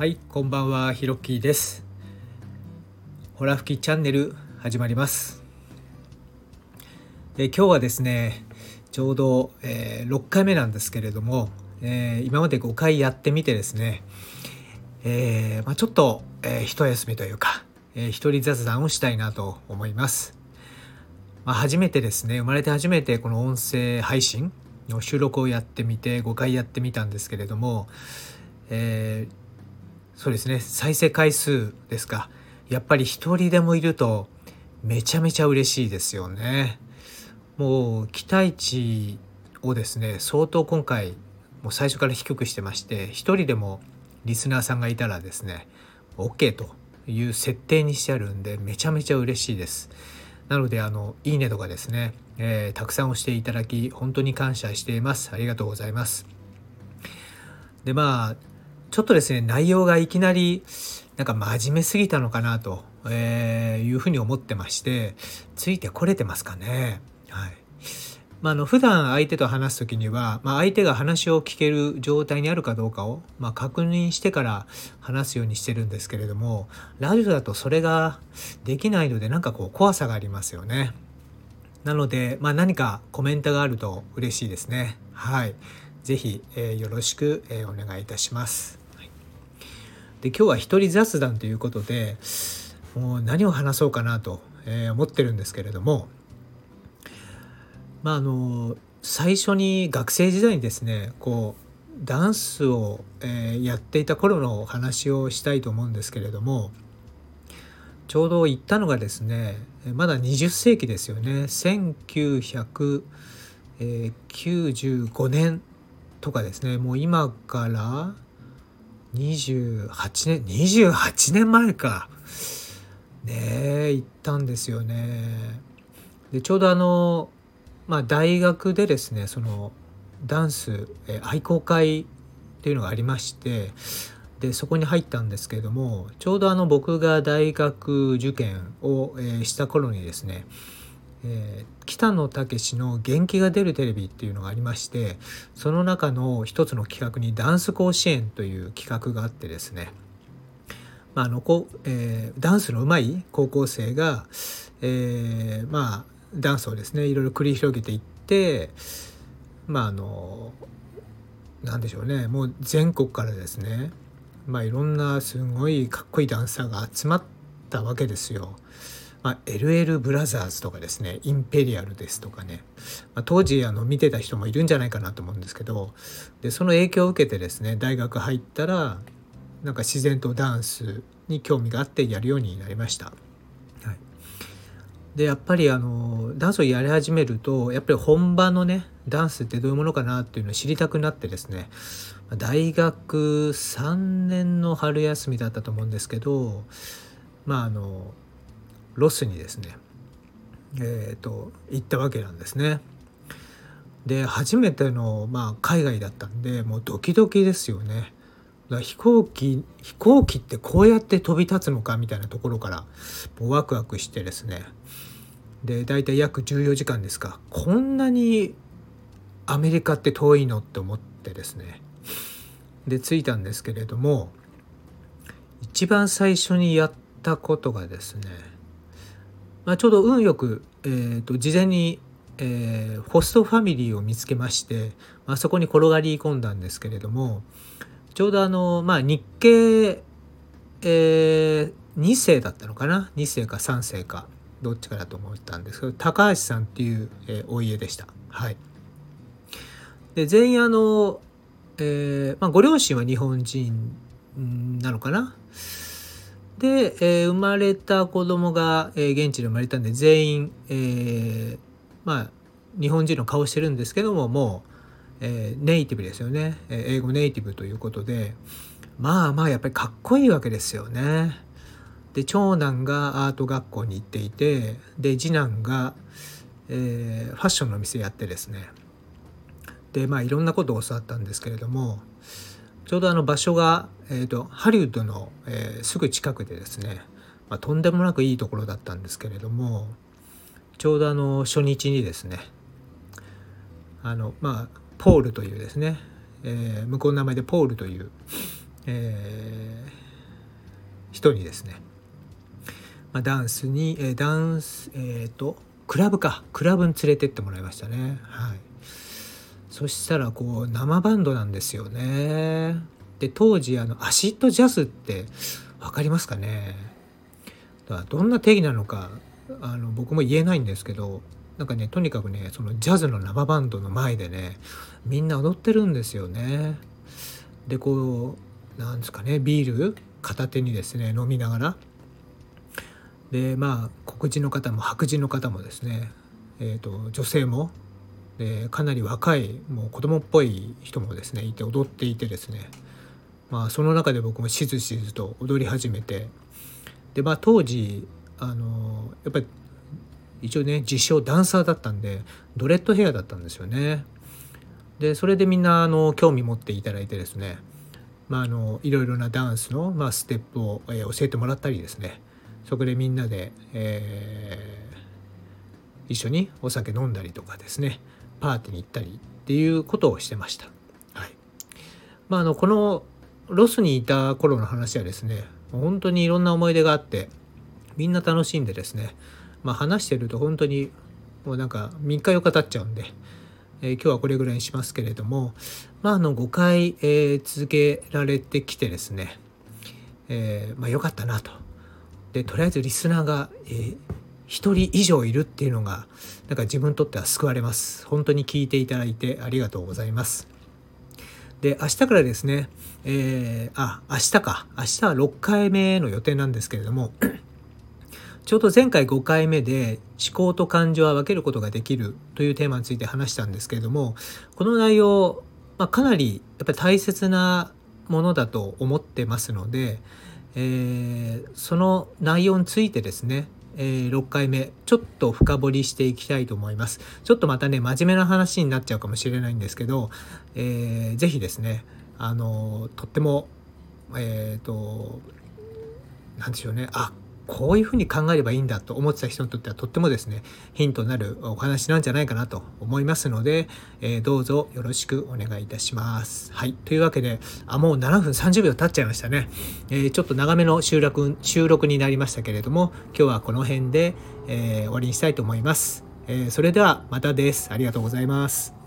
はい、こんばんは、ひろきです。ホラ吹きチャンネル始まります。で今日はですね、ちょうど、えー6回目なんですけれども、えー今まで5回やってみてですね、えーまあ、ちょっと、え一休みというか、えー一人雑談をしたいなと思います。まあ、初めてですね生まれて初めてこの音声配信の収録をやってみて5回やってみたんですけれども、えーそうですね再生回数ですかやっぱり一人でもいるとめちゃめちゃ嬉しいですよね。もう期待値をですね相当今回もう最初から低くしてまして一人でもリスナーさんがいたらですね OK という設定にしてあるんでめちゃめちゃ嬉しいです。なのであのいいねとかですね、えーたくさん押していただき本当に感謝していますありがとうございますでまあちょっとですね内容がいきなりなんか真面目すぎたのかなと、えーいうふうに思ってましてついてこれてますかねはいまあ、の普段相手と話す時には、まあ、相手が話を聞ける状態にあるかどうかを、まあ、確認してから話すようにしてるんですけれどもラジオだとそれができないのでなんかこう怖さがありますよね。なので、まあ、何かコメントがあると嬉しいですね。はい。ぜひ、えーよろしく、えーお願いいたします。で今日は一人雑談ということでもう何を話そうかなと、えー思ってるんですけれどもまああの最初に学生時代にですねこうダンスを、えーやっていた頃のお話をしたいと思うんですけれどもちょうど行ったのがですねまだ20世紀ですよね1995年とかですねもう今から28年28年前か。ねえ行ったんですよね。でちょうどあのまあ大学でですねそのダンス愛好会っていうのがありましてでそこに入ったんですけれどもちょうどあの僕が大学受験を、した頃にですね、えー北野武の「元気が出るテレビ」っていうのがありましてその中の一つの企画にダンス甲子園という企画があってですねまあのこえーダンスの上手い高校生が、えーまあダンスをですねいろいろ繰り広げていってまああのなんでしょうねもう全国からですねまあいろんなすごいかっこいいダンサーが集まったわけですよ。まあ、LL ブラザーズとかですねインペリアルですとかね、まあ、当時あの見てた人もいるんじゃないかなと思うんですけどでその影響を受けてですね大学入ったらなんか自然とダンスに興味があってやるようになりました。はい、でやっぱりあのダンスをやり始めるとやっぱり本場のねダンスってどういうものかなっていうのを知りたくなってですね大学3年の春休みだったと思うんですけどまああのロスにですねえー、と行ったわけなんですね。で初めての、まあ、海外だったんでもうドキドキですよね。飛行機飛行機ってこうやって飛び立つのかみたいなところからもうワクワクしてですねで大体約14時間ですかこんなにアメリカって遠いのって思ってですねで着いたんですけれども一番最初にやったことがですね、まあ、ちょうど運よく、えー、と事前に、えーホストファミリーを見つけまして、まあ、そこに転がり込んだんですけれどもちょうどあの、まあ、日系、え2世だったのかな？2世か3世かどっちかだと思ったんですけど高橋さんっていう、えーお家でした。はい、で全員あの、えーまあ、ご両親は日本人なのかな？で、えー生まれた子供が、えー現地で生まれたんで全員、えーまあ日本人の顔してるんですけどももう、えネイティブですよね、え英語ネイティブということで。まあまあやっぱりかっこいいわけですよね。で長男がアート学校に行っていてで次男が、えファッションの店やってですね。でまあいろんなことを教わったんですけれどもちょうどあの場所が、えー、とハリウッドの、えーすぐ近くでですね、まあ、とんでもなくいいところだったんですけれどもちょうどあの初日にですねあのまあポールというですね、えー向こうの名前でポールという、えー、人にですね、まあ、ダンスに、えー、ダンスえっ、ー、とクラブかクラブに連れてってもらいましたね。はい。そしたらこう生バンドなんですよね。で当時あのアシッドジャズって分かりますかね？だからどんな定義なのかあの僕も言えないんですけどなんかねとにかくねそのジャズの生バンドの前でねみんな踊ってるんですよね。でこうなんですかねビール片手にですね飲みながら。でまあ黒人の方も白人の方もですね、えーと、女性もでかなり若いもう子供っぽい人もですねいて踊っていてですね。まあその中で僕もしずしずと踊り始めて。でまあ当時あのやっぱり一応ね自称ダンサーだったんでドレッドヘアだったんですよね。でそれでみんなあの興味持っていただいてですね。まあ、あのいろいろなダンスの、まあ、ステップを、えー、教えてもらったりですね。そこでみんなで、えー、一緒にお酒飲んだりとかですね。パーティーに行ったりっていうことをしてました。はいまあ、あのこのロスにいた頃の話はですね本当にいろんな思い出があってみんな楽しんでですね、まあ、話してると本当にもうなんか3日4日経っちゃうんで、えー、今日はこれぐらいにしますけれども、まあ、あの5回、えー、続けられてきてですね、えー、まあ、よかったなと。でとりあえずリスナーが、えー、1人以上いるっていうのがなんか自分にとっては救われます。本当に聞いていただいてありがとうございます。で明日からですね、えー、あ明日か明日は6回目の予定なんですけれども ちょうど前回5回目で思考と感情は分けることができるというテーマについて話したんですけれどもこの内容、まあ、かなりやっぱり大切なものだと思ってますので、えー、その内容についてですねえー、6回目ちょっと深掘りしていきたいと思います。ちょっとまたね真面目な話になっちゃうかもしれないんですけど、えー、ぜひですねあのとってもえっ、ー、と何でしょうね。あこういうふうに考えればいいんだと思ってた人にとってはとってもですねヒントになるお話なんじゃないかなと思いますので、えー、どうぞよろしくお願いいたします。はいというわけであもう7分30秒経っちゃいましたね、えー、ちょっと長めの収録収録になりましたけれども今日はこの辺で、えー、終わりにしたいと思います。えそれではまたです。ありがとうございます。